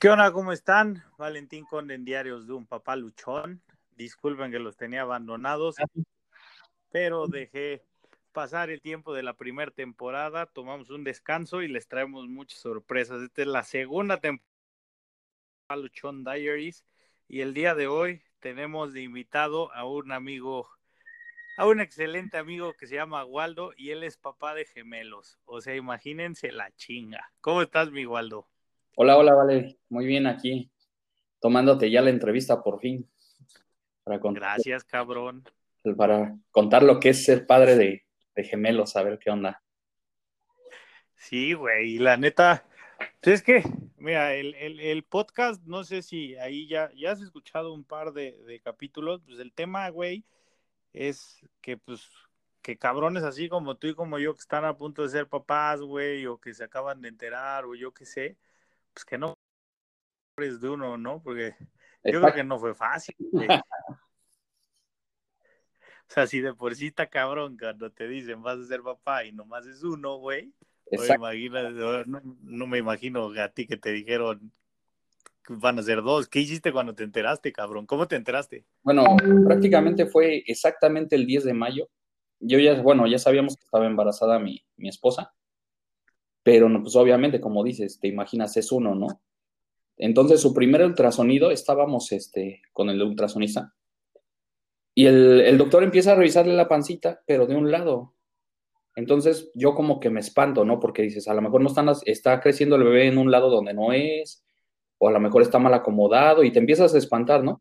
¿Qué onda? ¿Cómo están? Valentín Conde en Diarios de un Papá Luchón. Disculpen que los tenía abandonados, pero dejé pasar el tiempo de la primera temporada, tomamos un descanso y les traemos muchas sorpresas. Esta es la segunda temporada de Luchón Diaries y el día de hoy tenemos de invitado a un amigo, a un excelente amigo que se llama Waldo y él es papá de gemelos. O sea, imagínense la chinga. ¿Cómo estás, mi Waldo? Hola, hola, vale. Muy bien aquí, tomándote ya la entrevista por fin. Para Gracias, cabrón. Para contar lo que es ser padre de, gemelos, a ver qué onda. Sí, güey, y la neta, pues es que, mira, el, podcast, no sé si ahí ya, ya has escuchado un par de, de capítulos, pues el tema, güey, es que, pues, que cabrones así como tú y como yo que están a punto de ser papás, güey, o que se acaban de enterar, o yo qué sé, pues que no es de uno, ¿no? Porque yo creo que no fue fácil. O sea, si de por sí está cabrón cuando te dicen vas a ser papá y nomás es uno, güey. No, no, me imagino a ti que te dijeron van a ser dos. ¿Qué hiciste cuando te enteraste, cabrón? ¿Cómo te enteraste? Bueno, prácticamente fue exactamente el 10 de mayo. Yo ya, bueno, ya sabíamos que estaba embarazada mi, mi esposa pero no, pues obviamente, como dices, te imaginas, es uno, ¿no? Entonces, su primer ultrasonido, estábamos este, con el ultrasonista, y el, doctor empieza a revisarle la pancita, pero de un lado. Entonces, yo como que me espanto, ¿no? Porque dices, a lo mejor no están, está creciendo el bebé en un lado donde no es, o a lo mejor está mal acomodado, y te empiezas a espantar, ¿no?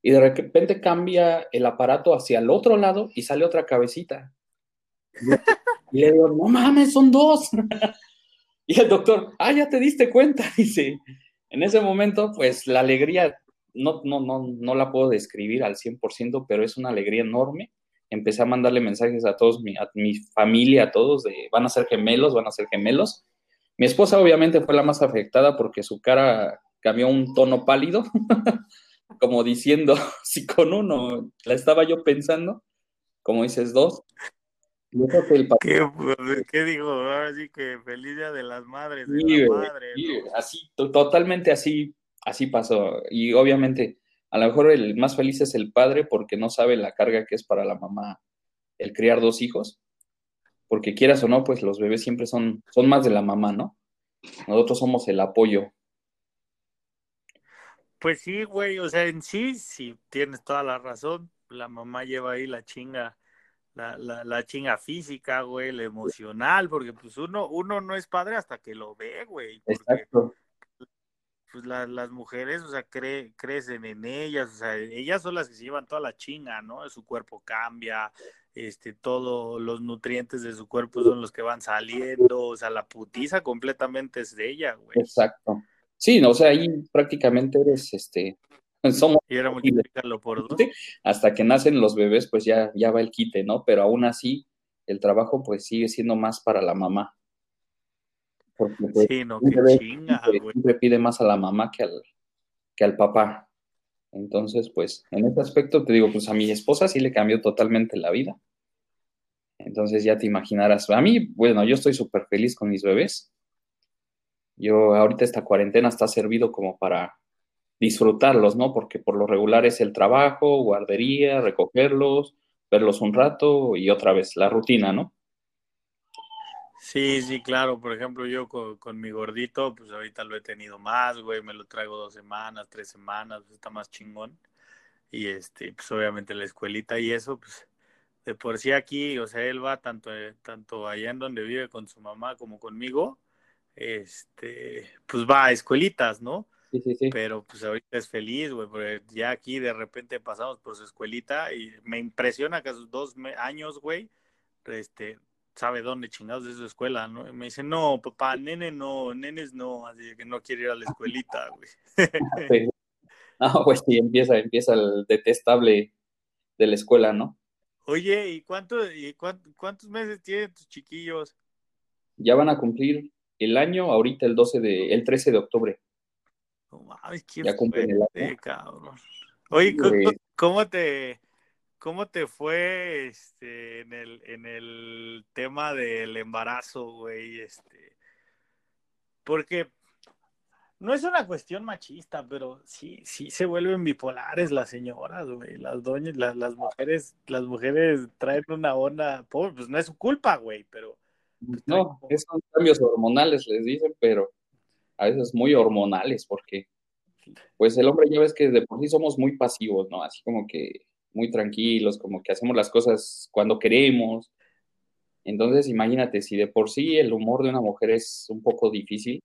Y de repente cambia el aparato hacia el otro lado y sale otra cabecita. Y le digo, no mames, son dos. Y el doctor, ah, ya te diste cuenta, dice. En ese momento, pues la alegría, no, no, no, no la puedo describir al 100%, pero es una alegría enorme. Empecé a mandarle mensajes a todos, mi, a mi familia, a todos, van a ser gemelos, van a ser gemelos. Mi esposa obviamente fue la más afectada porque su cara cambió un tono pálido, como diciendo, si con uno la estaba yo pensando, como dices dos, ¿Qué, pues, ¿Qué, dijo? Ahora sí que feliz día de las madres, de la madre. Así, totalmente así, así pasó. Y obviamente, a lo mejor el más feliz es el padre porque no sabe la carga que es para la mamá el criar dos hijos. Porque quieras o no, pues los bebés siempre son, son más de la mamá, ¿no? Nosotros somos el apoyo. Pues sí, güey, o sea, en sí, sí, tienes toda la razón. La mamá lleva ahí la chinga la, la, la chinga física, güey, la emocional, porque pues uno, uno no es padre hasta que lo ve, güey. Exacto. Pues las mujeres, o sea, crecen en ellas, o sea, ellas son las que se llevan toda la chinga, ¿no? Su cuerpo cambia, este, todos los nutrientes de su cuerpo son los que van saliendo, o sea, la putiza completamente es de ella, güey. Exacto. Sí, no, o sea, ahí prácticamente eres, este, somos y era multiplicarlo por dos. Hasta que nacen los bebés, pues ya, ya va el quite, ¿no? Pero aún así, el trabajo pues sigue siendo más para la mamá. Porque pues, sí, no, qué chinga, siempre, pide más a la mamá que al, que al papá. Entonces, pues, en este aspecto te digo, pues a mi esposa sí le cambió totalmente la vida. Entonces ya te imaginarás. A mí, bueno, yo estoy súper feliz con mis bebés. Yo ahorita esta cuarentena está servido como para disfrutarlos, ¿no? Porque por lo regular es el trabajo, guardería, recogerlos, verlos un rato y otra vez la rutina, ¿no? Sí, sí, claro. Por ejemplo, yo con, mi gordito, pues ahorita lo he tenido más, güey. Me lo traigo dos semanas, tres semanas, pues está más chingón. Y este, pues obviamente la escuelita y eso, pues de por sí aquí, o sea, él va tanto, tanto allá en donde vive con su mamá como conmigo, este, pues va a escuelitas, ¿no? Pero pues ahorita es feliz, güey, porque ya aquí de repente pasamos por su escuelita y me impresiona que a sus dos años, güey, este, sabe dónde chingados es su escuela, ¿no? Y me dice, no, papá, nene no, nenes no, así que no quiere ir a la escuelita, güey. No, pues sí, empieza, empieza el detestable de la escuela, ¿no? Oye, ¿y, cuánto, y cuántos meses tienen tus chiquillos? Ya van a cumplir el año ahorita el 12 de, el 13 de octubre. Ay, qué fuerte, cabrón. Oye, ¿cómo, te cómo te fue este en el en el tema del embarazo, güey? Este porque no es una cuestión machista, pero sí, sí se vuelven bipolares las señoras, güey. Las doñas, las, las mujeres, las mujeres traen una onda, pues no es su culpa, güey, pero. Pues, no, son cambios hormonales, les dicen, pero a veces muy hormonales, porque pues el hombre ya ves que de por sí somos muy pasivos, ¿no? Así como que muy tranquilos, como que hacemos las cosas cuando queremos. Entonces, imagínate, si de por sí el humor de una mujer es un poco difícil,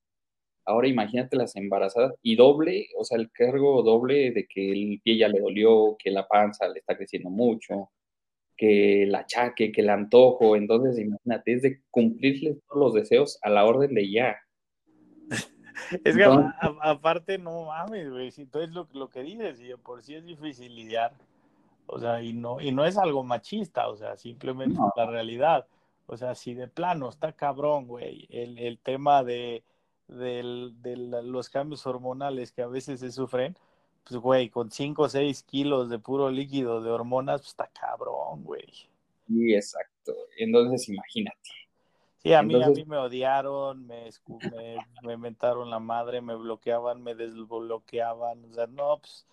ahora imagínate las embarazadas y doble, o sea, el cargo doble de que el pie ya le dolió, que la panza le está creciendo mucho, que el achaque, que el antojo. Entonces, imagínate, es de cumplirle todos los deseos a la orden de ya. Es que aparte, no mames, güey, si tú es lo, lo que dices, y por sí es difícil lidiar, o sea, y no, y no es algo machista, o sea, simplemente la realidad. O sea, si de plano está cabrón, güey, el, el tema de, de los cambios hormonales que a veces se sufren, pues, güey, con 5 o 6 kilos de puro líquido de hormonas, pues está cabrón, güey. Sí, exacto. Entonces, imagínate. Sí, a mí, a mí me odiaron, me, me, mentaron la madre, me bloqueaban, me desbloqueaban, o sea, no, pues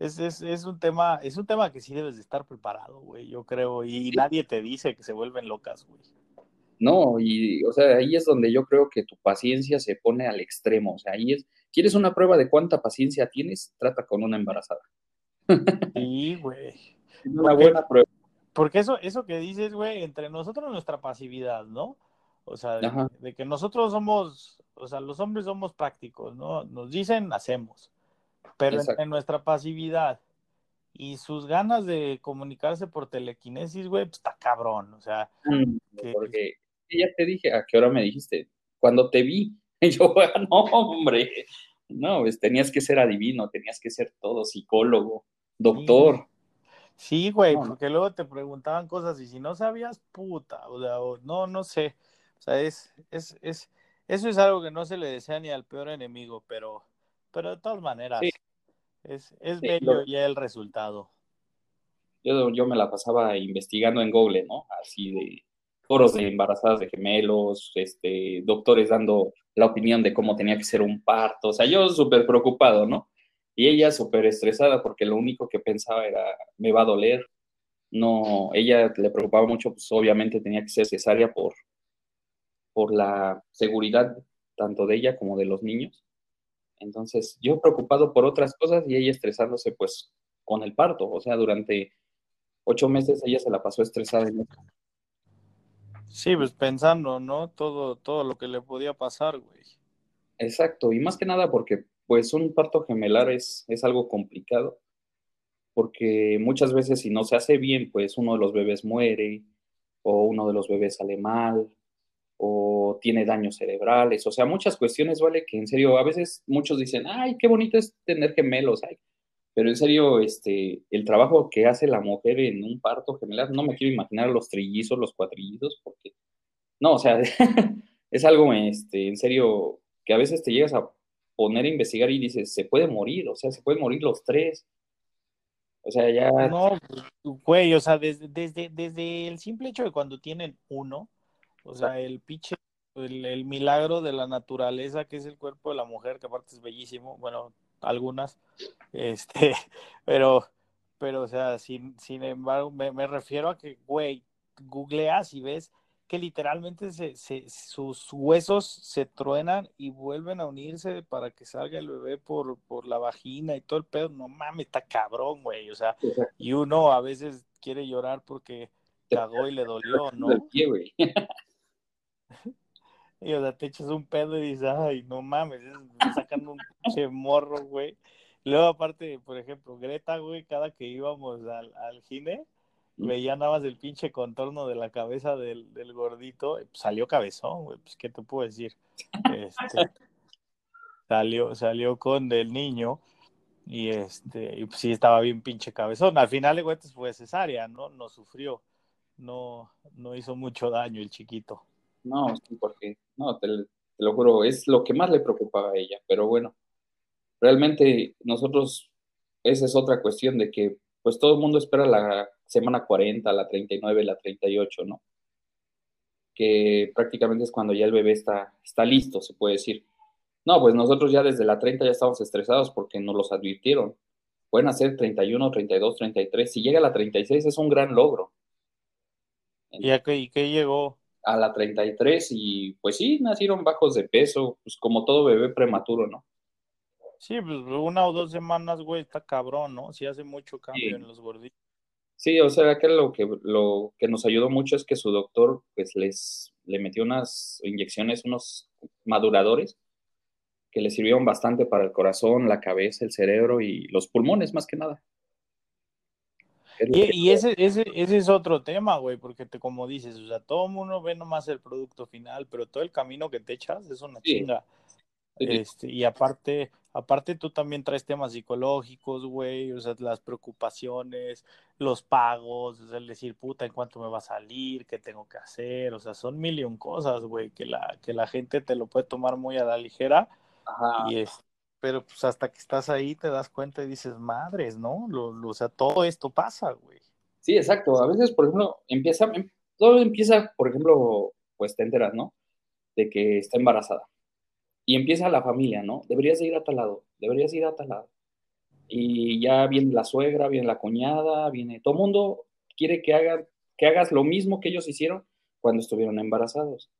es, es, es, un tema, es un tema que sí debes de estar preparado, güey, yo creo, y nadie te dice que se vuelven locas, güey. No, y, o sea, ahí es donde yo creo que tu paciencia se pone al extremo, o sea, ahí es, ¿quieres una prueba de cuánta paciencia tienes? Trata con una embarazada. Sí, güey. Una buena prueba. Porque eso, eso que dices, güey, entre nosotros nuestra pasividad, ¿no? O sea, de, que nosotros somos, o sea, los hombres somos prácticos, ¿no? Nos dicen, hacemos. Pero en, nuestra pasividad y sus ganas de comunicarse por telequinesis, güey, pues está cabrón, o sea. Mm, porque ya te dije, ¿a qué hora me dijiste? Cuando te vi, yo, no, hombre, no, pues tenías que ser adivino, tenías que ser todo, psicólogo, doctor. Sí, güey, porque luego te preguntaban cosas y si no sabías, puta, o sea, no, no sé. O sea, es, es, es, eso es algo que no se le desea ni al peor enemigo, pero, pero de todas maneras, es, es bello ya el resultado. Yo, yo me la pasaba investigando en Google, ¿no? Así de foros de embarazadas de gemelos, este, doctores dando la opinión de cómo tenía que ser un parto. O sea, yo súper preocupado, ¿no? Y ella súper estresada porque lo único que pensaba era, me va a doler. No, ella le preocupaba mucho, pues obviamente tenía que ser cesárea por, por la seguridad tanto de ella como de los niños. Entonces, yo preocupado por otras cosas y ella estresándose pues con el parto. O sea, durante ocho meses ella se la pasó estresada en eso. Sí, pues pensando, ¿no? Todo, todo lo que le podía pasar, güey. Exacto, y más que nada porque pues un parto gemelar es, es algo complicado, porque muchas veces si no se hace bien, pues uno de los bebés muere o uno de los bebés sale mal o tiene daños cerebrales, o sea, muchas cuestiones, ¿vale? Que en serio, a veces muchos dicen, ay, qué bonito es tener gemelos, ay. pero en serio, este, el trabajo que hace la mujer en un parto gemelar, no me quiero imaginar los trillizos, los cuatrillizos, porque, no, o sea, es algo, este, en serio, que a veces te llegas a poner a investigar y dices, se puede morir, o sea, se pueden morir los tres. O sea, ya... No, güey, o sea, desde, desde, desde el simple hecho de cuando tienen uno, o sea, el pinche, el, milagro de la naturaleza que es el cuerpo de la mujer, que aparte es bellísimo, bueno, algunas, este, pero, pero, o sea, sin, sin embargo, me, me refiero a que, güey, googleas y ves que literalmente se, se, sus huesos se truenan y vuelven a unirse para que salga el bebé por, por la vagina y todo el pedo. No mames, está cabrón, güey. O sea, y uno a veces quiere llorar porque cagó y le dolió, ¿no? Y o sea, te echas un pedo y dices, ay, no mames, es, sacando un pinche morro, güey. Luego, aparte, por ejemplo, Greta, güey, cada que íbamos al, al gine, veía nada más el pinche contorno de la cabeza del, del gordito, pues, salió cabezón, güey, pues, ¿qué te puedo decir? Este, salió, salió con el niño y este, y pues sí estaba bien pinche cabezón. Al final de cuentas fue cesárea, ¿no? No sufrió, no, no hizo mucho daño el chiquito. No, porque, no, te, lo juro, es lo que más le preocupaba a ella, pero bueno, realmente nosotros, esa es otra cuestión de que, pues todo el mundo espera la semana 40, la 39, la 38, ¿no? Que prácticamente es cuando ya el bebé está, está listo, se puede decir. No, pues nosotros ya desde la 30 ya estamos estresados porque nos los advirtieron. Pueden hacer 31, 32, 33. Si llega a la 36 es un gran logro. ¿Y a y qué llegó? A la 33 y pues sí, nacieron bajos de peso, pues como todo bebé prematuro, ¿no? Sí, pues una o dos semanas, güey, está cabrón, ¿no? Si hace mucho cambio en los gorditos. Sí, o sea, que lo que lo que nos ayudó mucho es que su doctor pues les le metió unas inyecciones, unos maduradores que le sirvieron bastante para el corazón, la cabeza, el cerebro y los pulmones más que nada. Y, ese, ese, ese es otro tema, güey, porque te, como dices, o sea, todo el mundo ve nomás el producto final, pero todo el camino que te echas es una chinga. Este, y aparte, aparte tú también traes temas psicológicos, güey, o sea, las preocupaciones, los pagos, el decir, puta, ¿en cuánto me va a salir? ¿Qué tengo que hacer? O sea, son mil y un cosas, güey, que la, que la gente te lo puede tomar muy a la ligera. Y es, pero pues hasta que estás ahí te das cuenta y dices, madres, ¿no? Lo, o sea, todo esto pasa, güey. Sí, exacto. A veces, por ejemplo, empieza, em, todo empieza, por ejemplo, pues te enteras, ¿no? De que está embarazada y empieza la familia, ¿no? Deberías ir a tal lado, deberías ir a tal lado. Y ya viene la suegra, viene la cuñada, viene todo el mundo quiere que, hagan, que hagas lo mismo que ellos hicieron cuando estuvieron embarazados.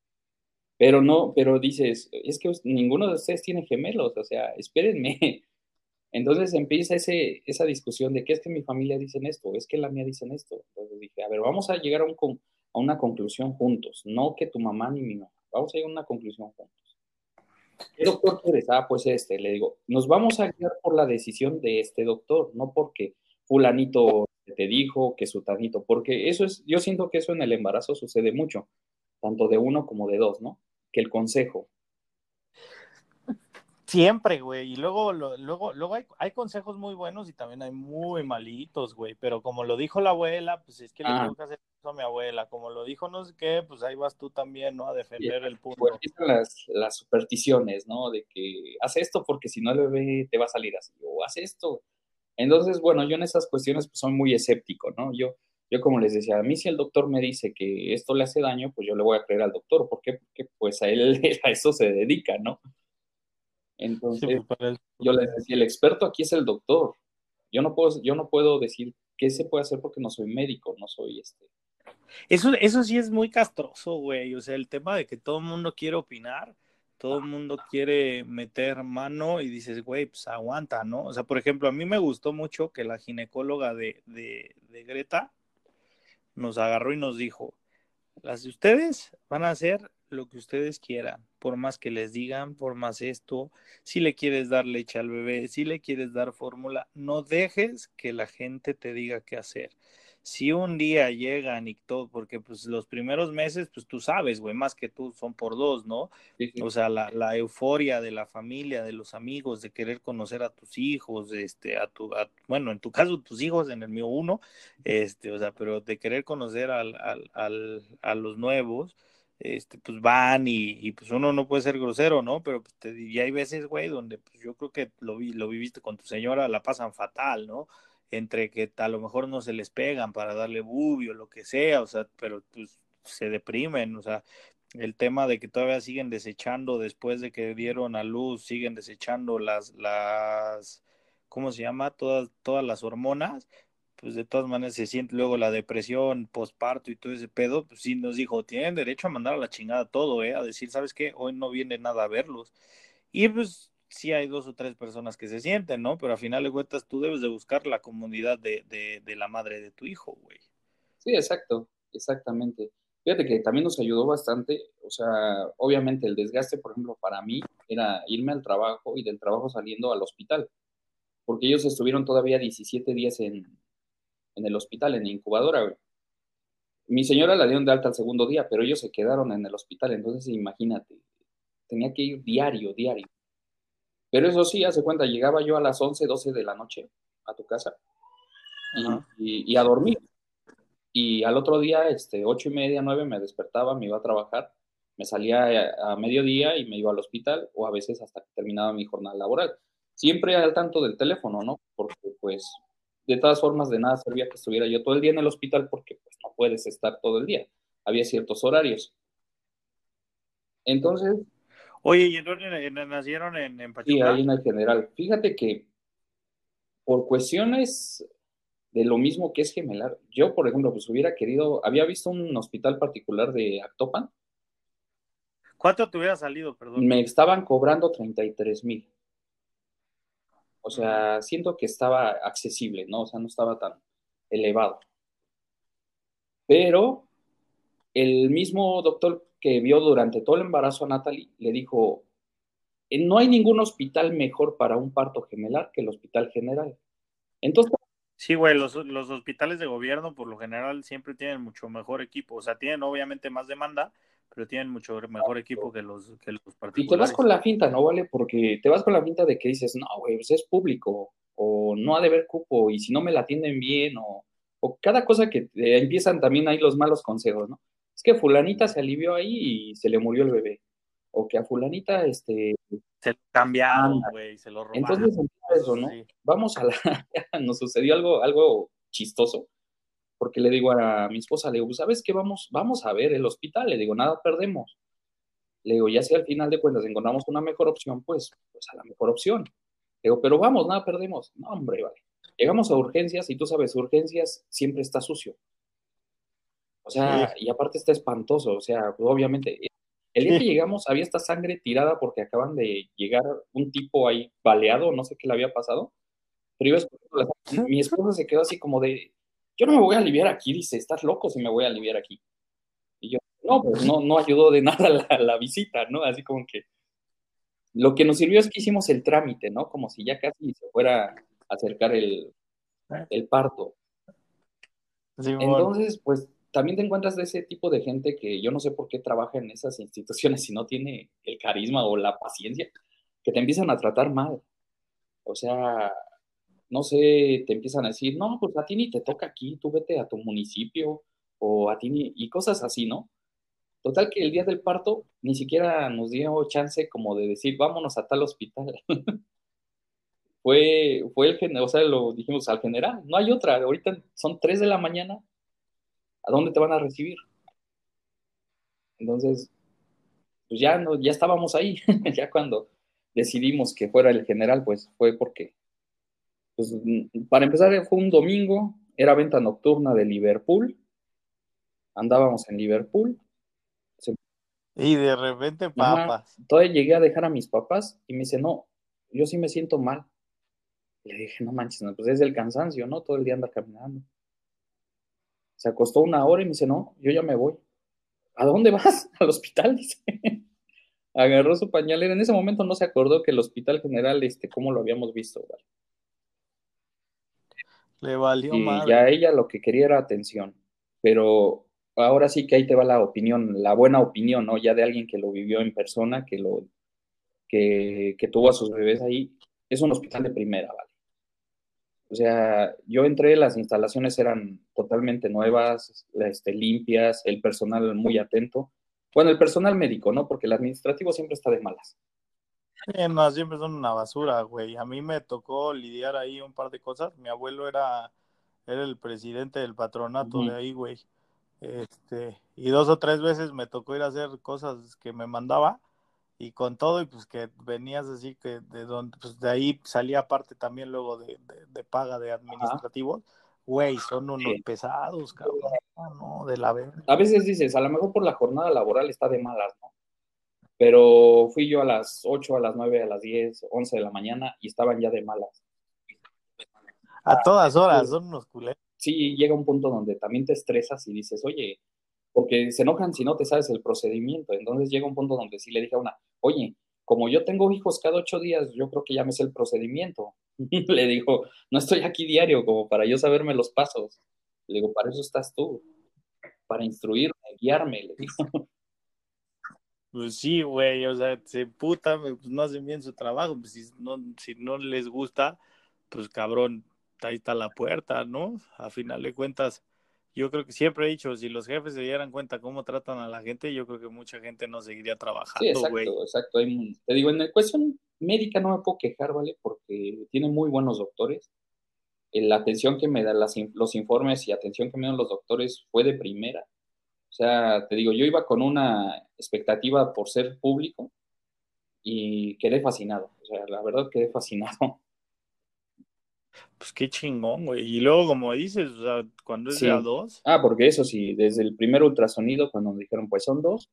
Pero no, pero dices, es que ninguno de ustedes tiene gemelos, o sea, espérenme. Entonces empieza ese, esa discusión de que es que mi familia dicen esto, es que la mía dicen esto. Entonces dije, a ver, vamos a llegar a, un, a una conclusión juntos, no que tu mamá ni mi mamá, vamos a llegar a una conclusión juntos. ¿Qué doctor quieres? Ah, pues este, le digo, nos vamos a guiar por la decisión de este doctor, no porque fulanito te dijo, que sutanito, porque eso es, yo siento que eso en el embarazo sucede mucho, tanto de uno como de dos, ¿no? Que el consejo, Siempre, güey. Y luego, luego, luego hay, hay, consejos muy buenos y también hay muy malitos, güey. Pero como lo dijo la abuela, pues es que le tengo que hacer eso a mi abuela. Como lo dijo no sé qué, pues ahí vas tú también, ¿no? A defender el punto. Pues las, las supersticiones, ¿no? De que haz esto porque si no el bebé te va a salir así. O haz esto. Entonces, bueno, yo en esas cuestiones pues soy muy escéptico, ¿no? Yo, yo como les decía, a mí si el doctor me dice que esto le hace daño, pues yo le voy a creer al doctor. ¿Por qué? Porque pues a él a eso se dedica, ¿no? Entonces, pues, yo les decía, el experto aquí es el doctor. Yo no puedo, yo no puedo decir qué se puede hacer porque no soy médico, no soy este. Eso, eso sí es muy castroso, güey. O sea, el tema de que todo el mundo quiere opinar, todo el mundo quiere meter mano y dices, güey, pues aguanta, ¿no? O sea, por ejemplo, a mí me gustó mucho que la ginecóloga de, de, de Greta nos agarró y nos dijo, las de ustedes van a ser lo que ustedes quieran, por más que les digan, por más esto, si le quieres dar leche al bebé, si le quieres dar fórmula, no dejes que la gente te diga qué hacer si un día llegan y todo, porque pues los primeros meses, pues tú sabes, güey, más que tú son por dos, ¿no? O sea, la, la, euforia de la familia, de los amigos, de querer conocer a tus hijos, este, a tu, bueno, en tu caso tus hijos, en el mío uno, este, o sea, pero de querer conocer al, al, al, a los nuevos, este, pues van y, y, pues uno no puede ser grosero, ¿no? Pero pues, te, y hay veces, güey, donde pues yo creo que lo, vi, lo viviste con tu señora, la pasan fatal, ¿no? Entre que a lo mejor no se les pegan para darle bubio, lo que sea, o sea, pero pues se deprimen, o sea, el tema de que todavía siguen desechando después de que dieron a luz, siguen desechando las, las, ¿cómo se llama? Todas, todas las hormonas, pues de todas maneras se siente luego la depresión, posparto y todo ese pedo, pues sí nos dijo, tienen derecho a mandar a la chingada todo, ¿eh? A decir, ¿sabes qué? Hoy no viene nada a verlos. Y pues sí hay dos o tres personas que se sienten, ¿no? Pero a final de cuentas tú debes de buscar la comunidad de, de, la madre de tu hijo, güey. Sí, exacto, exactamente. Fíjate que también nos ayudó bastante, o sea, obviamente el desgaste, por ejemplo, para mí era irme al trabajo y del trabajo saliendo al hospital, porque ellos estuvieron todavía 17 días en, en el hospital, en la incubadora, güey. Mi señora la dieron de alta al segundo día, pero ellos se quedaron en el hospital, entonces imagínate, tenía que ir diario, diario. Pero eso sí, hace cuenta, llegaba yo a las 11, 12 de la noche a tu casa y, a dormir. Y al otro día, este, ocho y media, nueve, me despertaba, me iba a trabajar, me salía a, mediodía y me iba al hospital o a veces hasta que terminaba mi jornada laboral. Siempre al tanto del teléfono, ¿no? Porque pues de todas formas de nada servía que estuviera yo todo el día en el hospital porque pues no puedes estar todo el día. Había ciertos horarios. Entonces, Oye, ¿y entonces nacieron en, en Pachuca? Sí, ahí en el general. Fíjate que por cuestiones de lo mismo que es gemelar, yo, por ejemplo, pues hubiera querido, había visto un hospital particular de Actopan. ¿Cuánto te hubiera salido, perdón? Me estaban cobrando 33 mil. O sea, siento que estaba accesible, ¿no? O sea, no estaba tan elevado. Pero el mismo doctor que vio durante todo el embarazo a Natalie le dijo, eh, no hay ningún hospital mejor para un parto gemelar que el hospital general. Entonces... Sí, güey, los, los hospitales de gobierno por lo general siempre tienen mucho mejor equipo. O sea, tienen obviamente más demanda, pero tienen mucho mejor equipo que los, que los particulares. Y te vas con la finta, ¿no? ¿Vale? Porque te vas con la finta de que dices, no, güey, pues es público, o no ha de haber cupo, y si no me la atienden bien, o, o cada cosa que empiezan también ahí los malos consejos, ¿no? Es que fulanita se alivió ahí y se le murió el bebé. O que a fulanita, este... Se lo cambiaron, güey, se lo robaron. Entonces, eso, ¿no? Vamos a la... Nos sucedió algo, algo chistoso, porque le digo a mi esposa, le digo, ¿sabes qué? Vamos, vamos a ver el hospital. Le digo, nada perdemos. Le digo, ya si al final de cuentas encontramos una mejor opción, pues, pues a la mejor opción. Le digo, pero vamos, nada perdemos. No, hombre, vale. Llegamos a urgencias y tú sabes, urgencias siempre está sucio. O sea, y aparte está espantoso, o sea, pues, obviamente, el día que llegamos había esta sangre tirada porque acaban de llegar un tipo ahí baleado, no sé qué le había pasado, pero yo mi esposa se quedó así como de, yo no me voy a aliviar aquí, dice, estás loco si me voy a aliviar aquí. Y yo, no, pues no, no ayudó de nada la, la visita, ¿no? Así como que lo que nos sirvió es que hicimos el trámite, ¿no? Como si ya casi se fuera a acercar el, el parto. Entonces, pues también te encuentras de ese tipo de gente que yo no sé por qué trabaja en esas instituciones si no tiene el carisma o la paciencia, que te empiezan a tratar mal. O sea, no sé, te empiezan a decir, no, pues a ti ni te toca aquí, tú vete a tu municipio o a ti ni, y cosas así, ¿no? Total que el día del parto ni siquiera nos dio chance como de decir, vámonos a tal hospital. fue, fue el o sea, lo dijimos al general, no hay otra, ahorita son 3 de la mañana, ¿a dónde te van a recibir? Entonces, pues ya, no, ya estábamos ahí, ya cuando decidimos que fuera el general, pues fue porque, pues, para empezar fue un domingo, era venta nocturna de Liverpool, andábamos en Liverpool. Y de repente papas. todavía llegué a dejar a mis papás y me dice, no, yo sí me siento mal. le dije, no manches, pues es el cansancio, ¿no? Todo el día anda caminando. Se acostó una hora y me dice, no, yo ya me voy. ¿A dónde vas? Al hospital, dice. Agarró su pañalera. En ese momento no se acordó que el hospital general, este, cómo lo habíamos visto. Le valió y ya ella lo que quería era atención. Pero ahora sí que ahí te va la opinión, la buena opinión, ¿no? Ya de alguien que lo vivió en persona, que lo, que, que tuvo a sus bebés ahí. Es un hospital de primera, ¿vale? O sea, yo entré, las instalaciones eran totalmente nuevas, este, limpias, el personal muy atento. Bueno, el personal médico, ¿no? Porque el administrativo siempre está de malas. no, siempre son una basura, güey. A mí me tocó lidiar ahí un par de cosas. Mi abuelo era, era el presidente del patronato de ahí, güey. Este, y dos o tres veces me tocó ir a hacer cosas que me mandaba y con todo, y pues que venías así que de donde, pues de ahí salía parte también luego de, paga de administrativos, güey, son unos pesados, cabrón, no, de la verga. A veces dices, a lo mejor por la jornada laboral está de malas, ¿no? Pero fui yo a las 8, a las 9, a las 10, 11 de la mañana y estaban ya de malas. A todas horas, son unos culés. Sí, llega un punto donde también te estresas y dices, oye, porque se enojan si no te sabes el procedimiento. Entonces llega un punto donde sí le dije a una, oye, como yo tengo hijos cada ocho días, yo creo que ya me sé el procedimiento. le digo, no estoy aquí diario como para yo saberme los pasos. Le digo, para eso estás tú, para instruirme, guiarme, le digo. Pues sí, güey, o sea, se puta, pues no hacen bien su trabajo, pues si no, si no les gusta, pues cabrón, ahí está la puerta, ¿no? A final de cuentas, yo creo que siempre he dicho, si los jefes se dieran cuenta cómo tratan a la gente, yo creo que mucha gente no seguiría trabajando, sí, exacto, exacto. te digo, en la cuestión médica no me puedo quejar, ¿vale? Porque tiene muy buenos doctores. La atención que me dan los informes y atención que me dan los doctores fue de primera. O sea, te digo, yo iba con una expectativa por ser público y quedé fascinado. O sea, la verdad quedé fascinado. Pues qué chingón, güey. Y luego, como dices, o sea, cuando es Sí. de a dos, Ah, porque eso sí, desde el primer ultrasonido, cuando me dijeron, pues son dos,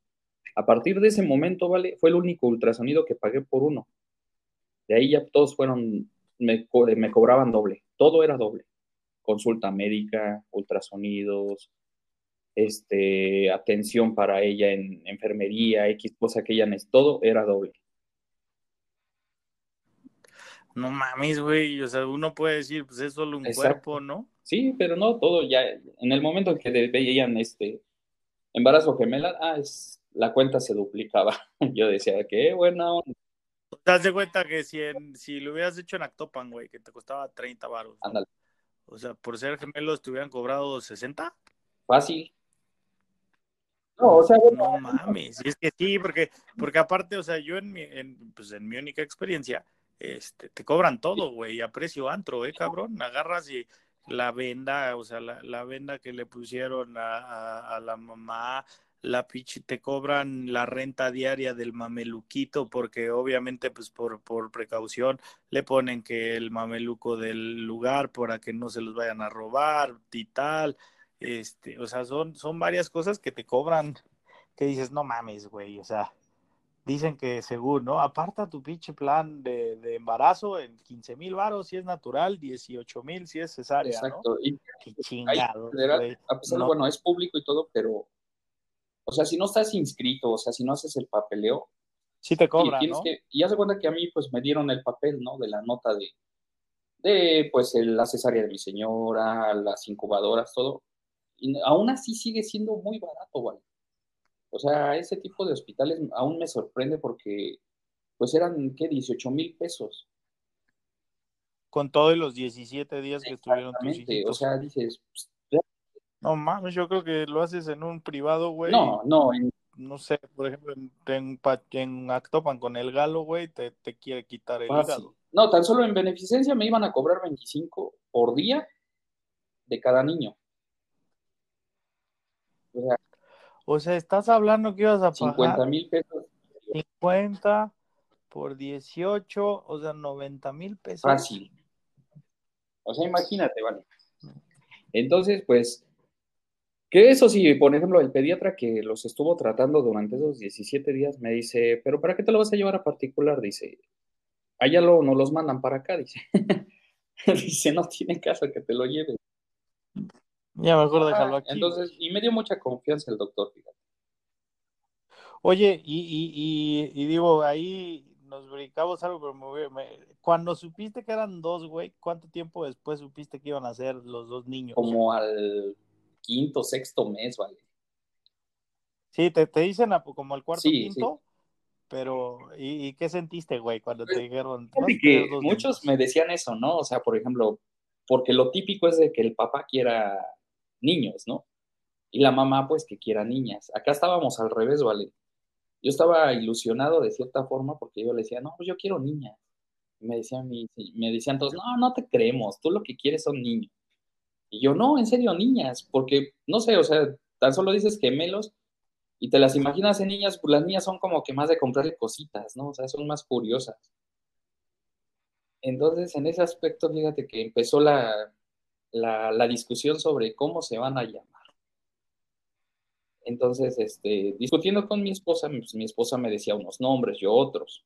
a partir de ese momento, vale, fue el único ultrasonido que pagué por uno. De ahí ya todos fueron, me, co- me cobraban doble, todo era doble. Consulta médica, ultrasonidos, este, atención para ella en enfermería, X cosa que ella necesitó, todo era doble. No mames, güey. O sea, uno puede decir, pues es solo un Exacto. cuerpo, ¿no? Sí, pero no, todo ya, en el momento en que veían este embarazo gemela, ah, es, la cuenta se duplicaba. Yo decía, qué buena onda. Te das de cuenta que si, en, si lo hubieras hecho en Actopan, güey, que te costaba 30 baros. Ándale, O sea, por ser gemelos te hubieran cobrado 60. fácil. No, o sea, bueno, No mames, es que sí, porque, porque aparte, o sea, yo en mi, en, pues en mi única experiencia, este, te cobran todo, güey, a precio antro, eh, cabrón, agarras y la venda, o sea, la, la venda que le pusieron a, a, a la mamá, la pichi, te cobran la renta diaria del mameluquito, porque obviamente, pues por, por precaución, le ponen que el mameluco del lugar para que no se los vayan a robar y tal. Este, o sea, son, son varias cosas que te cobran, que dices, no mames, güey, o sea, dicen que según, ¿no? Aparta tu pinche plan de, de embarazo en 15 mil varos si es natural, 18 mil si es cesárea, exacto. Y. Qué ahí, chingados, federal, güey. a pesar, No. bueno, es público y todo, pero, o sea, si no estás inscrito, o sea, si no haces el papeleo, Sí te y cobran, tienes ¿no? que, y haz de cuenta que a mí, pues, me dieron el papel, ¿no? De la nota de, de, pues, el- la cesárea de mi señora, las incubadoras, todo. Y aún así sigue siendo muy barato, ¿vale? O sea, ese tipo de hospitales aún me sorprende porque, pues, eran, ¿qué? 18 mil pesos. Con todos los 17 días que estuvieron tus Exactamente. O hijitos. sea, dices, pues, no mames, yo creo que lo haces en un privado, güey. no, no, en- No sé, por ejemplo, en, en Actopan con el galo, güey, te, te quiere quitar el fácil. hígado. No, tan solo en beneficencia me iban a cobrar 25 por día de cada niño. O sea, O sea, estás hablando que ibas a 50 pagar mil pesos 50 por 18, o sea, 90 mil pesos. fácil. O sea, imagínate, vale. Entonces, pues, que eso sí, por ejemplo, el pediatra que los estuvo tratando durante esos 17 días me dice, pero ¿para qué te lo vas a llevar a particular? Dice, allá lo, no los mandan para acá, dice. dice, no tiene caso que te lo lleves. Ya mejor déjalo Ah, aquí. Entonces, y me dio mucha confianza el doctor, fíjate. Oye, y, y, y, y digo, ahí nos brincamos algo, pero me voy- me- cuando supiste que eran dos, güey, ¿cuánto tiempo después supiste que iban a ser los dos niños? Como al quinto, sexto mes, vale. Sí, te, te dicen a- como al cuarto, Sí, quinto, pero ¿y, y qué sentiste, güey, cuando te dijeron? "Vas a Fíjate tener que muchos niños"? me decían eso, ¿no? O sea, por ejemplo, porque lo típico es de que el papá quiera niños, ¿no? Y la mamá, pues, que quiera niñas. Acá estábamos al revés, ¿vale? Yo estaba ilusionado de cierta forma porque yo le decía, no, pues yo quiero niñas. Me decían, me decían todos, no, no te creemos, tú lo que quieres son niños. Y yo, no, en serio, niñas, porque, no sé, o sea, tan solo dices gemelos y te las imaginas en niñas, pues las niñas son como que más de comprarle cositas, ¿no? O sea, son más curiosas. Entonces, en ese aspecto, fíjate que empezó la, la, discusión sobre cómo se van a llamar. Entonces, este, discutiendo con mi esposa, pues, mi esposa me decía unos nombres, yo otros.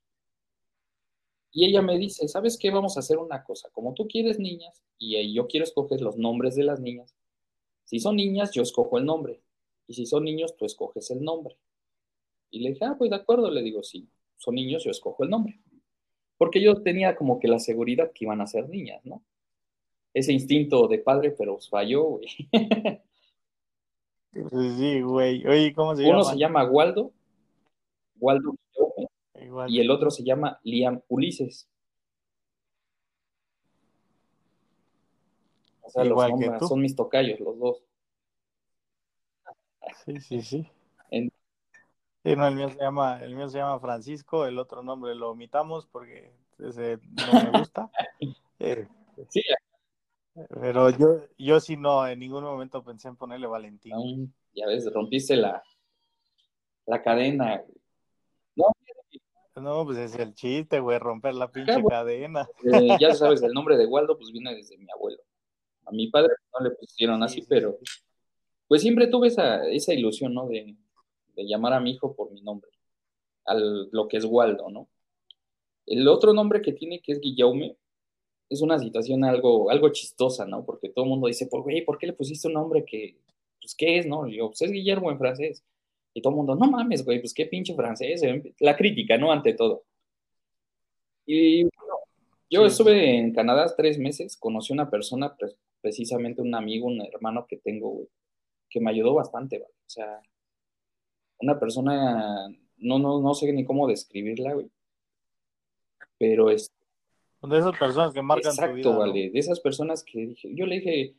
Y ella me dice, ¿sabes qué? Vamos a hacer una cosa. Como tú quieres niñas y eh, yo quiero escoger los nombres de las niñas, si son niñas, yo escojo el nombre. Y si son niños, tú escoges el nombre. Y le dije, ah, pues de acuerdo, le digo, si son niños, yo escojo el nombre. Porque yo tenía como que la seguridad que iban a ser niñas, ¿no? Ese instinto de padre, pero falló, güey. Sí, güey. Oye, ¿cómo se Uno llama? se llama Waldo, Waldo Igual. y el otro se llama Liam Ulises. O sea, los Igual nombres son mis tocayos, los dos. Sí, sí, sí. En- Sí, no, el mío se llama, el mío se llama Francisco, el otro nombre lo omitamos porque ese no me gusta. Eh, Sí, pero yo, yo sí no, en ningún momento pensé en ponerle Valentín. aún, ya ves, rompiste la, la cadena. No, No, pues es el chiste, güey, romper la pinche cadena. Eh, ya sabes, el nombre de Waldo pues viene desde mi abuelo. A mi padre no le pusieron así, pero pues siempre tuve esa, esa ilusión, ¿no? De, de, llamar a mi hijo por mi nombre, al, lo que es Waldo, ¿no? El otro nombre que tiene, que es Guillaume, es una situación algo, algo chistosa, ¿no? Porque todo el mundo dice, pues, güey, ¿por qué le pusiste un nombre que, pues, ¿qué es, no? Y yo, pues es Guillermo en francés. Y todo el mundo, no mames, güey, pues qué pinche francés. La crítica, ¿no? Ante todo. Y bueno, yo estuve en Canadá tres meses, conocí una persona, precisamente un amigo, un hermano que tengo, güey, que me ayudó bastante, güey. O sea, una persona, no, no, no sé ni cómo describirla, güey. Pero es... De esas personas que marcan Exacto, tu vida, vale. De esas personas que dije, yo le dije,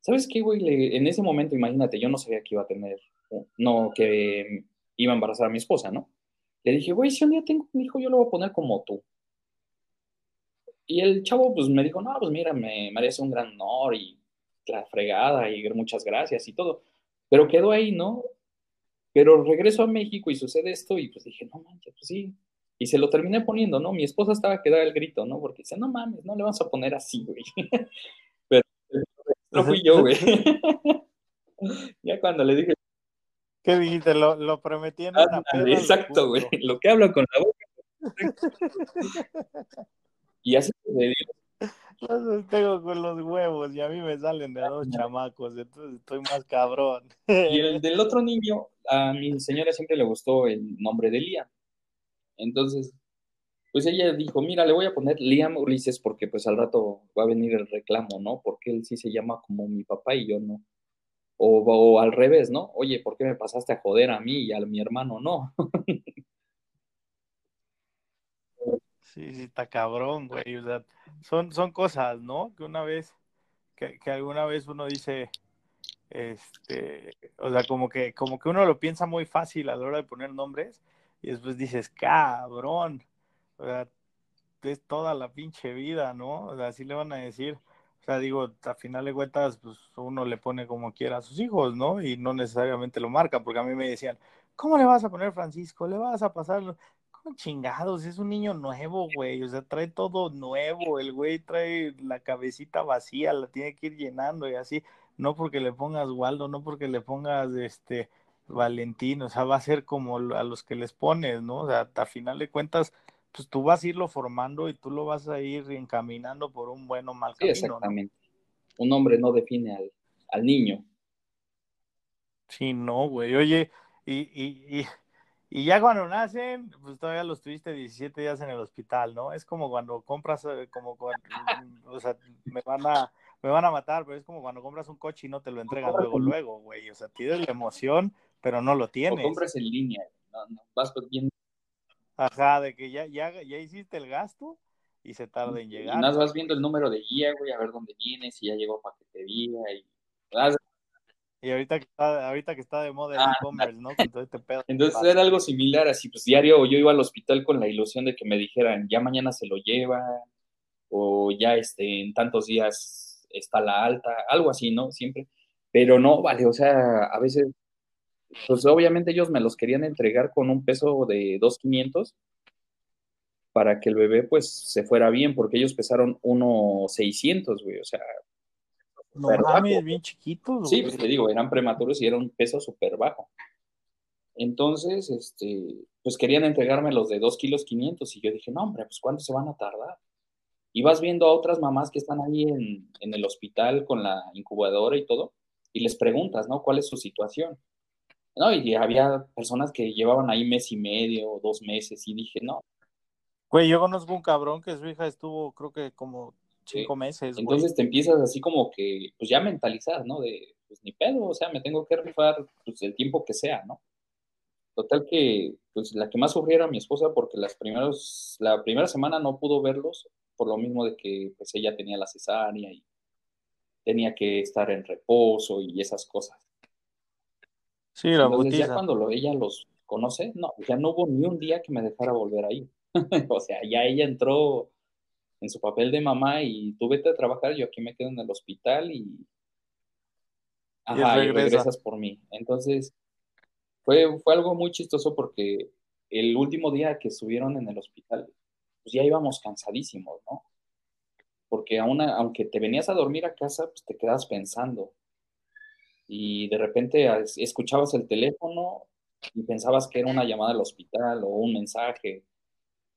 ¿sabes qué, güey? en ese momento, imagínate, yo no sabía que iba a tener no que iba a embarazar a mi esposa, ¿no? Le dije, güey, si un día tengo un hijo, yo lo voy a poner como tú. Y el chavo, pues me dijo, no, pues mira, me merece un gran honor y la fregada y muchas gracias y todo. Pero quedó ahí, ¿no? Pero regreso a México y sucede esto y pues dije, no manches, pues sí. Y se lo terminé poniendo, ¿no? Mi esposa estaba que daba el grito, ¿no? Porque dice, no mames, no le vamos a poner así, güey. Pero no fui yo, güey. ya cuando le dije, ¿Qué dijiste? Lo, lo prometí en una Exacto, güey. Lo que hablo con la boca. y así digo. Los tengo con los huevos y a mí me salen de dos chamacos, entonces estoy más cabrón. Y el del otro niño, a mi señora siempre le gustó el nombre de Liam. Entonces, pues ella dijo, mira, le voy a poner Liam Ulises porque pues al rato va a venir el reclamo, ¿no? Porque él sí se llama como mi papá y yo no. O, al revés, ¿no? Oye, ¿por qué me pasaste a joder a mí y a mi hermano no? sí, sí, está cabrón, güey. O sea, son, son cosas, ¿no? Que una vez, que, que alguna vez uno dice, este, o sea, como que, como que uno lo piensa muy fácil a la hora de poner nombres y después dices, cabrón, o sea, es toda la pinche vida, ¿no? O sea, así le van a decir sea, digo, a final de cuentas, pues uno le pone como quiera a sus hijos, ¿no? Y no necesariamente lo marca, porque a mí me decían, ¿cómo le vas a poner Francisco? ¿Le vas a pasar? ¿Cómo chingados? Es un niño nuevo, güey. O sea, trae todo nuevo. El güey trae la cabecita vacía, la tiene que ir llenando y así. No porque le pongas Waldo, no porque le pongas este Valentín, o sea, va a ser como a los que les pones, ¿no? O sea, a final de cuentas, pues tú vas a irlo formando y tú lo vas a ir encaminando por un buen o mal camino. exactamente. Un hombre no define al, al niño. Sí, no, güey. Oye, y, y, y, y, ya cuando nacen, pues todavía los tuviste 17 días en el hospital, ¿no? Es como cuando compras, eh, como cuando, o sea, me van a, me van a matar, pero es como cuando compras un coche y no te lo entregan luego, luego, güey. O sea, tienes la emoción, pero no lo tienes. O compras en línea, no, no, vas viendo Ajá, de que ya, ya, ya hiciste el gasto y se tarda en llegar. Y nada, vas viendo el número de guía, güey, a ver dónde vienes, si ya llegó paquetería y... Y ahorita que está, ahorita que está de moda el ah, e-commerce, ¿no? Entonces, Entonces era algo similar, así pues diario yo iba al hospital con la ilusión de que me dijeran, ya mañana se lo lleva, o ya este, en tantos días está la alta, algo así, ¿no? Siempre. Pero no, vale, o sea, a veces pues obviamente ellos me los querían entregar con un peso de 2.500 para que el bebé pues se fuera bien, porque ellos pesaron 1.600, güey, o sea. No mames, bien chiquitos. Sí, pues te digo, eran prematuros y era un peso súper bajo. Entonces, este, pues querían entregarme los de 2 kilos 500 y yo dije, no, hombre, pues ¿cuánto se van a tardar? Y vas viendo a otras mamás que están ahí en, en el hospital con la incubadora y todo, y les preguntas, ¿no? ¿Cuál es su situación? ¿No? Y había personas que llevaban ahí mes y medio, dos meses, y dije, no. Güey, yo conozco un cabrón que su hija estuvo, creo que como cinco meses. Entonces te empiezas así como que, pues ya mentalizar, ¿no? De, pues ni pedo, o sea, me tengo que rifar pues, el tiempo que sea, ¿no? Total que, pues la que más sufrió era mi esposa porque las primeros, la primera semana no pudo verlos por lo mismo de que pues ella tenía la cesárea y tenía que estar en reposo y esas cosas. Sí, la Entonces, ya cuando ella los conoce, no, ya no hubo ni un día que me dejara volver ahí. o sea, ya ella entró en su papel de mamá y tú vete a trabajar, yo aquí me quedo en el hospital y, Ajá, y, regresas por mí. Entonces, fue, fue algo muy chistoso porque el último día que estuvieron en el hospital, pues ya íbamos cansadísimos, ¿no? Porque aún, aunque te venías a dormir a casa, pues te quedas pensando. Y de repente escuchabas el teléfono y pensabas que era una llamada al hospital o un mensaje.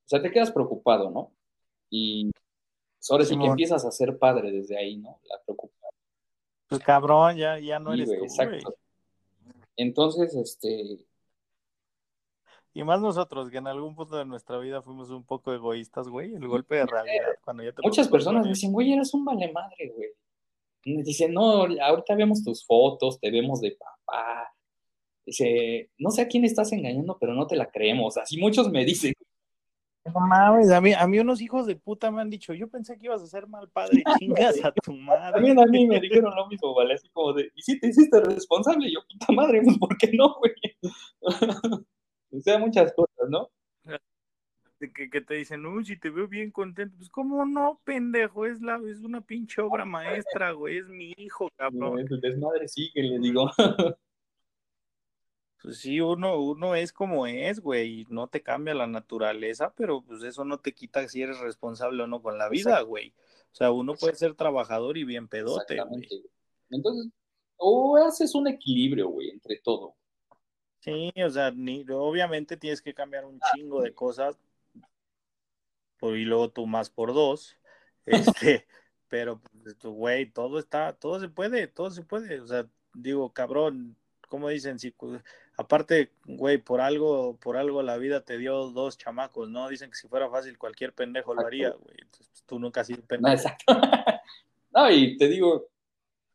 O sea, te quedas preocupado, ¿no? Y pues, ahora sí, que empiezas a ser padre desde ahí, ¿no? La preocupación. Pues cabrón, ya, ya no eres tú, exacto. Entonces, este, y más nosotros, que en algún punto de nuestra vida fuimos un poco egoístas, güey, el golpe de realidad. Cuando ya Muchas personas me dicen, güey, eres un vale madre, güey. Me dicen, no, ahorita vemos tus fotos, te vemos de papá. Dice, no sé a quién estás engañando, pero no te la creemos. Así muchos me dicen. No mames, a mí, a mí unos hijos de puta me han dicho, yo pensé que ibas a ser mal padre, chingas a tu madre. También a mí me dijeron lo mismo, ¿vale? Así como de, ¿y si te hiciste responsable? Yo, puta madre, pues ¿por qué no, güey? O sea, muchas cosas, ¿no? Que, que, te dicen, uy, si te veo bien contento, pues cómo no, pendejo, es la, es una pinche obra maestra, güey, es mi hijo, cabrón. No, el desmadre que le digo. Pues sí, uno, uno es como es, güey, y no te cambia la naturaleza, pero pues eso no te quita si eres responsable o no con la vida, güey. O sea, uno puede ser trabajador y bien pedote, güey. Entonces, o haces un equilibrio, güey, entre todo. Sí, o sea, ni, obviamente tienes que cambiar un chingo de cosas y luego tú más por dos, este, pero pues, güey, todo está, todo se puede, todo se puede, o sea, digo, cabrón, como dicen, si, aparte, güey, por algo, por algo la vida te dio dos chamacos, ¿no? Dicen que si fuera fácil cualquier pendejo lo haría, güey, pues, tú nunca has sido pendejo. exacto. no, y te digo,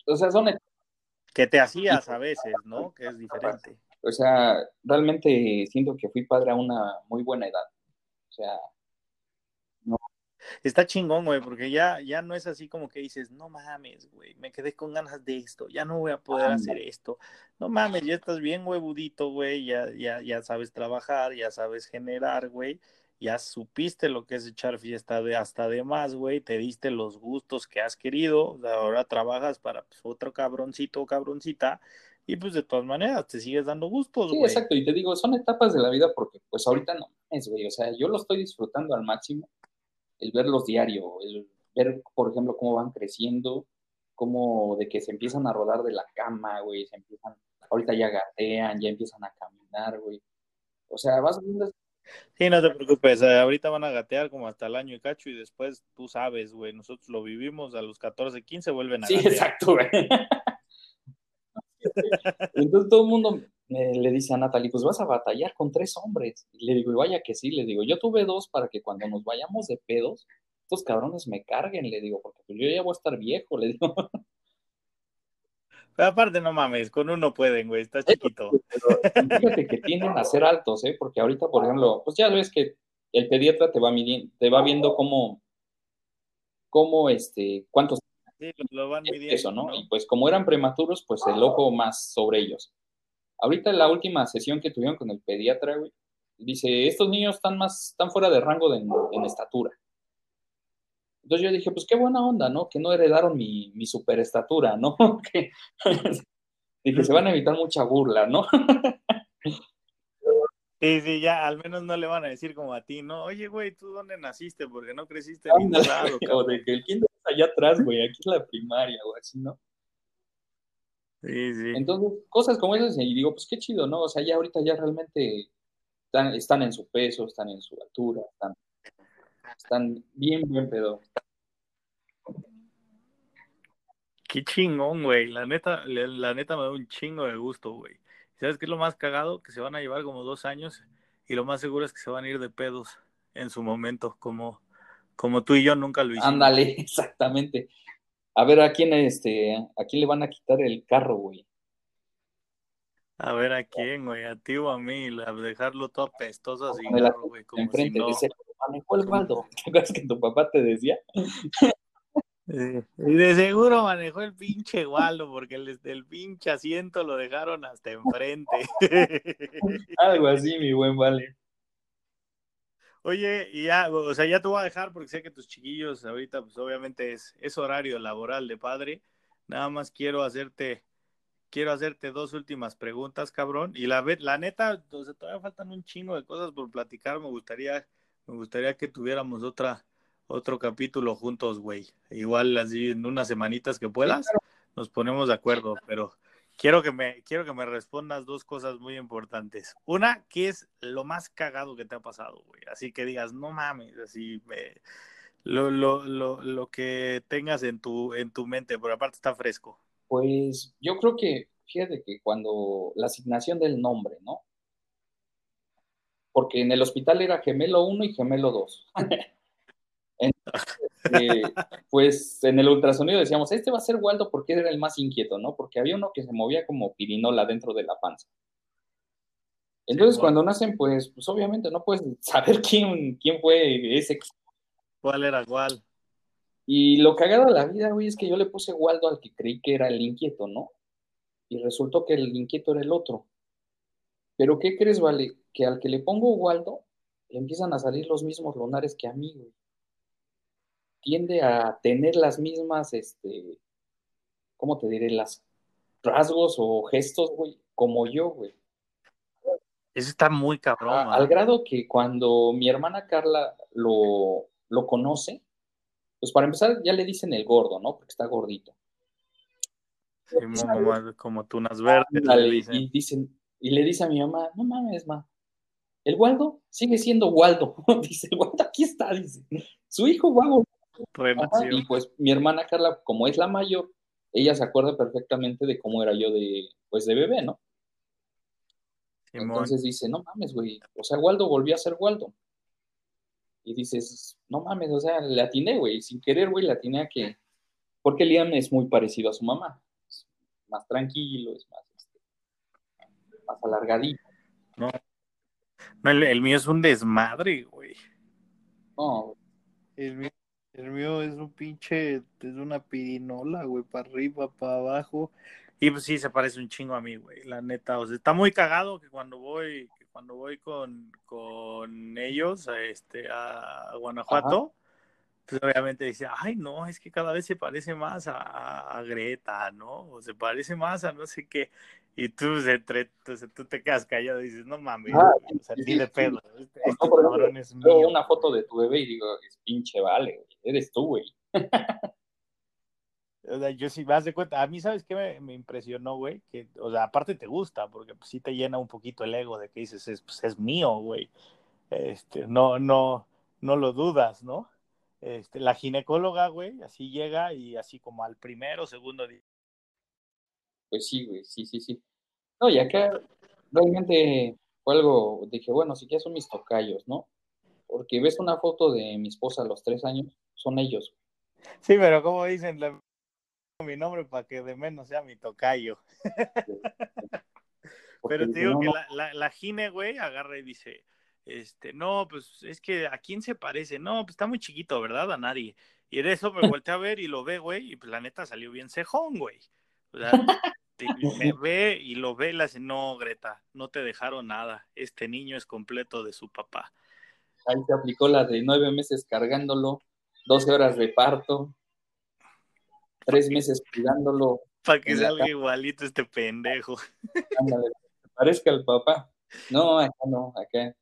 o sea, son... Que te hacías a veces, ¿no? Que es diferente. O sea, realmente siento que fui padre a una muy buena edad. O sea. Está chingón, güey, porque ya, ya no es así como que dices, no mames, güey, me quedé con ganas de esto, ya no voy a poder hacer esto. No mames, ya estás bien huevudito, güey, ya, ya, ya sabes trabajar, ya sabes generar, güey, ya supiste lo que es echar fiesta de hasta de más, güey, te diste los gustos que has querido, ahora trabajas para pues, otro cabroncito o cabroncita y pues de todas maneras te sigues dando gustos, Sí, exacto, y te digo, son etapas de la vida porque pues ahorita no es, güey, o sea, yo lo estoy disfrutando al máximo, el verlos diario, el ver, por ejemplo, cómo van creciendo, cómo de que se empiezan a rodar de la cama, güey, se empiezan, ahorita ya gatean, ya empiezan a caminar, güey. O sea, vas viendo... Sí, no te preocupes, eh, ahorita van a gatear como hasta el año y cacho y después tú sabes, güey, nosotros lo vivimos a los 14, 15 vuelven a Sí, exacto, güey. Entonces todo el mundo le dice a Natalie, pues vas a batallar con tres hombres. Y le digo, y vaya que sí, le digo, yo tuve dos para que cuando nos vayamos de pedos, estos cabrones me carguen, le digo, porque pues yo ya voy a estar viejo, le digo. Pero aparte, no mames, con uno pueden, güey, está chiquito. fíjate que tienden a ser altos, ¿eh? Porque ahorita, por ejemplo, pues ya ves que el pediatra te va midiendo, te va viendo cómo, cómo, este, cuántos Sí, lo van midiendo. Eso, ¿no? Y pues como eran prematuros, pues el ojo más sobre ellos. Ahorita en la última sesión que tuvieron con el pediatra, güey, dice, estos niños están más, están fuera de rango de, en estatura. Entonces yo dije, pues qué buena onda, ¿no? Que no heredaron mi, mi superestatura, ¿no? que, dije, se van a evitar mucha burla, ¿no? Sí, sí, ya al menos no le van a decir como a ti, ¿no? Oye, güey, ¿tú dónde naciste? Porque no creciste en ningún lado. O de que el kinder allá atrás, güey, aquí es la primaria o así, ¿no? Sí, sí. Entonces, cosas como esas, y digo, pues qué chido, ¿no? O sea, ya ahorita ya realmente están, están en su peso, están en su altura, están, están bien, bien pedo. Qué chingón, güey. La neta, la neta me da un chingo de gusto, güey. ¿Sabes qué es lo más cagado? Que se van a llevar como dos años y lo más seguro es que se van a ir de pedos en su momento, como, como tú y yo nunca lo hicimos. Ándale, exactamente. A ver, ¿a quién, este, ¿a quién le van a quitar el carro, güey? A ver, ¿a quién, güey? ¿A ti o a mí? A dejarlo todo apestoso así, güey. Como enfrente, si no... dice, manejó el baldo. ¿Te acuerdas que tu papá te decía? y de seguro manejó el pinche Waldo, porque el, el, pinche asiento lo dejaron hasta enfrente. Algo así, mi buen Vale. Oye, y ya, o sea, ya te voy a dejar porque sé que tus chiquillos ahorita, pues obviamente es, es horario laboral de padre. Nada más quiero hacerte quiero hacerte dos últimas preguntas, cabrón. Y la, la neta, todavía faltan un chingo de cosas por platicar. Me gustaría, me gustaría que tuviéramos otra, otro capítulo juntos, güey. Igual así en unas semanitas que puedas, nos ponemos de acuerdo, pero quiero que me, quiero que me respondas dos cosas muy importantes. Una, ¿qué es lo más cagado que te ha pasado, güey? Así que digas, no mames, así me, lo, lo, lo, lo que tengas en tu, en tu mente, pero aparte está fresco. Pues yo creo que, fíjate que cuando la asignación del nombre, ¿no? Porque en el hospital era gemelo 1 y gemelo 2. Eh, pues en el ultrasonido decíamos, este va a ser Waldo porque era el más inquieto, ¿no? Porque había uno que se movía como pirinola dentro de la panza. Entonces, cuando nacen, pues, pues obviamente no puedes saber quién, quién fue ese. ¿Cuál era cuál? Y lo cagado de la vida, güey, es que yo le puse Waldo al que creí que era el inquieto, ¿no? Y resultó que el inquieto era el otro. Pero ¿qué crees, vale? Que al que le pongo Waldo, le empiezan a salir los mismos lunares que a mí, güey tiende a tener las mismas, este, ¿cómo te diré? Las rasgos o gestos, güey, como yo, güey. Eso está muy cabrón. al grado que cuando mi hermana Carla lo, lo conoce, pues para empezar ya le dicen el gordo, ¿no? Porque está gordito. Sí, como, tunas verdes. Y, dicen, y le dice a mi mamá, no mames, ma, el Waldo sigue siendo Waldo. dice, el Waldo aquí está, dice. Su hijo va y pues mi hermana Carla, como es la mayor, ella se acuerda perfectamente de cómo era yo de, pues de bebé, ¿no? Entonces dice, no mames, güey, o sea, Waldo volvió a ser Waldo. Y dices, no mames, o sea, le atiné, güey, sin querer, güey, le atiné a que, porque Liam es muy parecido a su mamá, es más tranquilo, es más, este, más alargadito. No, no el, el, mío es un desmadre, güey. No, el mío el mío es un pinche, es una pirinola, güey, para arriba, para abajo. Y pues sí, se parece un chingo a mí, güey, la neta. O sea, está muy cagado que cuando voy, que cuando voy con, con ellos a, este, a Guanajuato, pues obviamente dice, ay, no, es que cada vez se parece más a, a, Greta, ¿no? O se parece más a no sé qué. Y tú, pues, entre, entonces, tú te quedas callado y dices, no mames, ah, o sea, sí, de pedo. Este, este cabrón es mío. una foto de tu bebé y digo, es pinche vale, güey eres tú, güey. O sea, yo sí me de cuenta, a mí, ¿sabes qué me, impresionó, güey? Que, o sea, aparte te gusta, porque pues, sí te llena un poquito el ego de que dices, es, pues, es mío, güey. Este, no, no, no lo dudas, ¿no? Este, la ginecóloga, güey, así llega y así como al primero, segundo día. Pues sí, güey, sí, sí, sí. No, y acá realmente fue algo, dije, bueno, sí que son mis tocayos, ¿no? Porque ves una foto de mi esposa a los tres años son ellos. Sí, pero como dicen, mi nombre para que de menos sea mi tocayo. pero te digo que La, la, Gine, güey, agarra y dice, este, no, pues es que a quién se parece, no, pues está muy chiquito, ¿verdad? A nadie. Y de eso me volteé a ver y lo ve, güey, y pues la neta salió bien cejón, güey. O sea, me ve y lo ve y le dice, no, Greta, no te dejaron nada, este niño es completo de su papá. Ahí se aplicó la de nueve meses cargándolo, 12 horas de parto, tres meses cuidándolo. Para que salga igualito este pendejo. Ándale, parezca el papá. No, acá no, acá.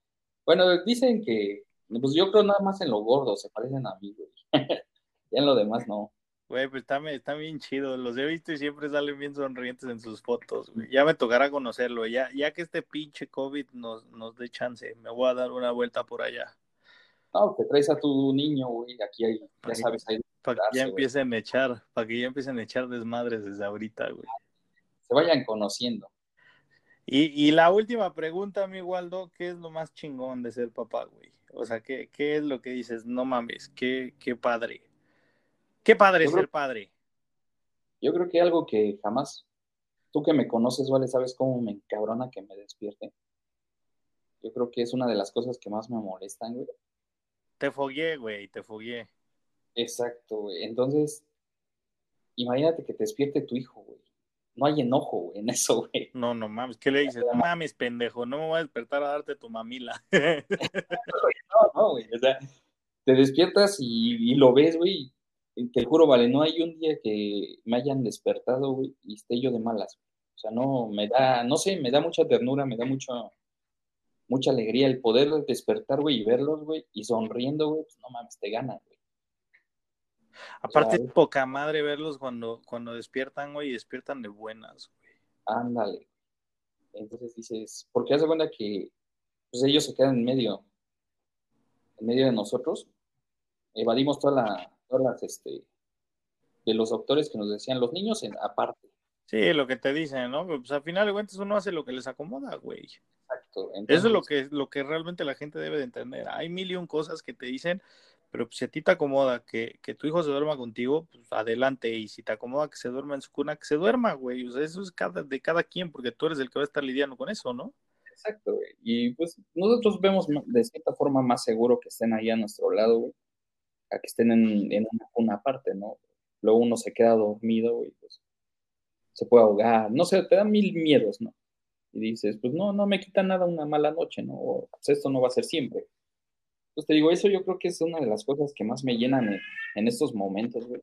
Bueno, dicen que, pues yo creo nada más en lo gordo, se parecen a mí, güey. ya en lo demás no. Güey, pues está, está, bien chido. Los he visto y siempre salen bien sonrientes en sus fotos, güey. Ya me tocará conocerlo. Ya, ya que este pinche COVID nos, nos dé chance, me voy a dar una vuelta por allá. No, te traes a tu niño, güey, aquí hay, ya sabes, ahí. Para que ya empiecen a echar, para que ya empiecen a echar desmadres desde ahorita, güey. Se vayan conociendo. Y, y la última pregunta, mi Waldo, ¿qué es lo más chingón de ser papá, güey? O sea, ¿qué, qué es lo que dices? No mames, qué, qué padre. Qué padre ser padre. Yo creo que algo que jamás, tú que me conoces, vale, sabes cómo me encabrona que me despierte. Yo creo que es una de las cosas que más me molestan, güey. Te fogué, güey, te fogué. Exacto, güey. Entonces, imagínate que te despierte tu hijo, güey. No hay enojo, güey, en eso, güey. No, no mames. ¿Qué le dices? No mames, pendejo. No me voy a despertar a darte tu mamila. no, no, güey. O sea, te despiertas y, lo ves, güey. Te juro, vale, no hay un día que me hayan despertado, güey, y esté yo de malas. O sea, no, me da, no sé, me da mucha ternura, me da mucha, mucha alegría el poder despertar, güey, y verlos, güey, y sonriendo, güey, pues no mames, te gana, güey. Aparte, es poca madre verlos cuando, cuando despiertan, güey, y despiertan de buenas, güey. Ándale. Entonces dices, porque hace cuenta que pues ellos se quedan en medio, en medio de nosotros, evadimos toda la, todas las, este, de los doctores que nos decían, los niños en aparte. Sí, lo que te dicen, ¿no? Pues al final de cuentas uno hace lo que les acomoda, güey. Exacto. Eso es lo que, lo que realmente la gente debe de entender. Hay mil y un cosas que te dicen, pero pues, si a ti te acomoda que, que, tu hijo se duerma contigo, pues adelante. Y si te acomoda que se duerma en su cuna, que se duerma, güey. O sea, eso es cada, de cada quien, porque tú eres el que va a estar lidiando con eso, ¿no? Exacto, güey. Y pues nosotros vemos de cierta forma más seguro que estén ahí a nuestro lado, güey, a que estén en, en una cuna aparte, ¿no? Luego uno se queda dormido, güey, pues se puede ahogar, no sé, te dan mil miedos, ¿no? Y dices, pues no, no me quita nada una mala noche, ¿no? O, pues esto no va a ser siempre. Entonces te digo, eso yo creo que es una de las cosas que más me llenan en, estos momentos, güey.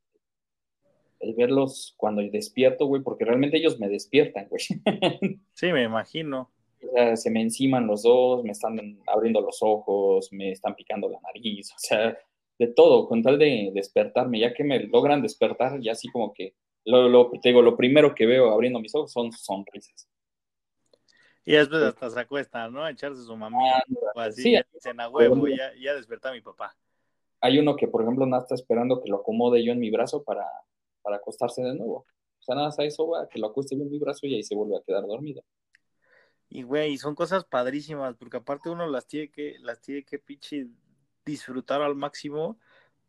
El verlos cuando despierto, güey, porque realmente ellos me despiertan, güey. Sí, me imagino. O sea, se me enciman los dos, me están abriendo los ojos, me están picando la nariz, o sea, de todo, con tal de despertarme, ya que me logran despertar, ya así como que lo, lo, te digo, lo primero que veo abriendo mis ojos son sonrisas. Y después hasta se acuesta, ¿no? A echarse su mamá. así, sí, dicen a huevo, ya, ya desperta a mi papá. Hay uno que, por ejemplo, nada está esperando que lo acomode yo en mi brazo para, para acostarse de nuevo. O sea, nada a eso, que lo acueste yo en mi brazo y ahí se vuelve a quedar dormido. Y, güey, son cosas padrísimas, porque aparte uno las tiene que, las tiene que pinche disfrutar al máximo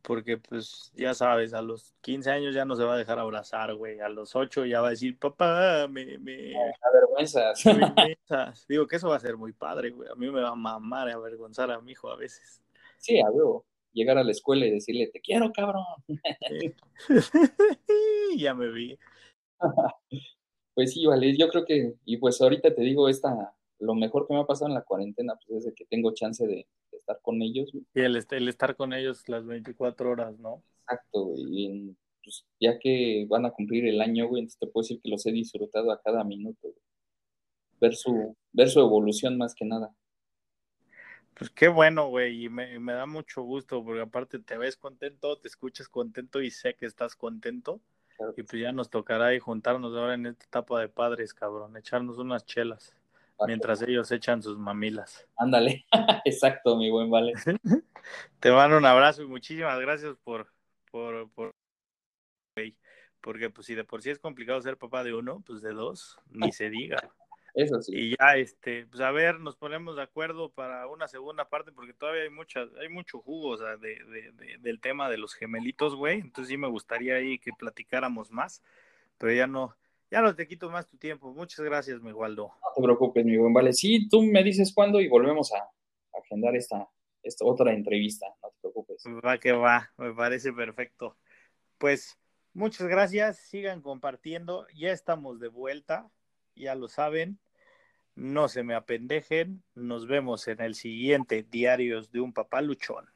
porque pues ya sabes, a los 15 años ya no se va a dejar abrazar, güey, a los 8 ya va a decir, papá, me... me avergüenzas. Digo que eso va a ser muy padre, güey, a mí me va a mamar avergonzar a mi hijo a veces. Sí, a ver, llegar a la escuela y decirle, te quiero, cabrón. ya me vi. pues sí, vale, yo creo que, y pues ahorita te digo, esta, lo mejor que me ha pasado en la cuarentena, pues es que tengo chance de, estar con ellos. Y el, el, estar con ellos las 24 horas, ¿no? Exacto, güey. Y pues, ya que van a cumplir el año, güey, entonces te puedo decir que los he disfrutado a cada minuto, Ver su, ver su evolución más que nada. Pues qué bueno, güey, y me, me, da mucho gusto, porque aparte te ves contento, te escuchas contento y sé que estás contento. Y pues ya nos tocará ahí juntarnos ahora en esta etapa de padres, cabrón, echarnos unas chelas mientras ellos echan sus mamilas. Ándale, exacto, mi buen Vale. Te mando un abrazo y muchísimas gracias por, por, por, porque pues si de por sí es complicado ser papá de uno, pues de dos, ni se diga. Eso sí. Y ya, este, pues a ver, nos ponemos de acuerdo para una segunda parte, porque todavía hay muchas, hay mucho jugo, o sea, de, de, del tema de los gemelitos, güey. Entonces sí me gustaría ahí que platicáramos más, pero ya no, ya no te quito más tu tiempo. Muchas gracias, mi Waldo. No te preocupes, mi buen Vale. Sí, tú me dices cuándo y volvemos a, agendar esta, esta otra entrevista. No te preocupes. Va que va, me parece perfecto. Pues muchas gracias. Sigan compartiendo. Ya estamos de vuelta. Ya lo saben. No se me apendejen. Nos vemos en el siguiente Diarios de un Papá Luchón.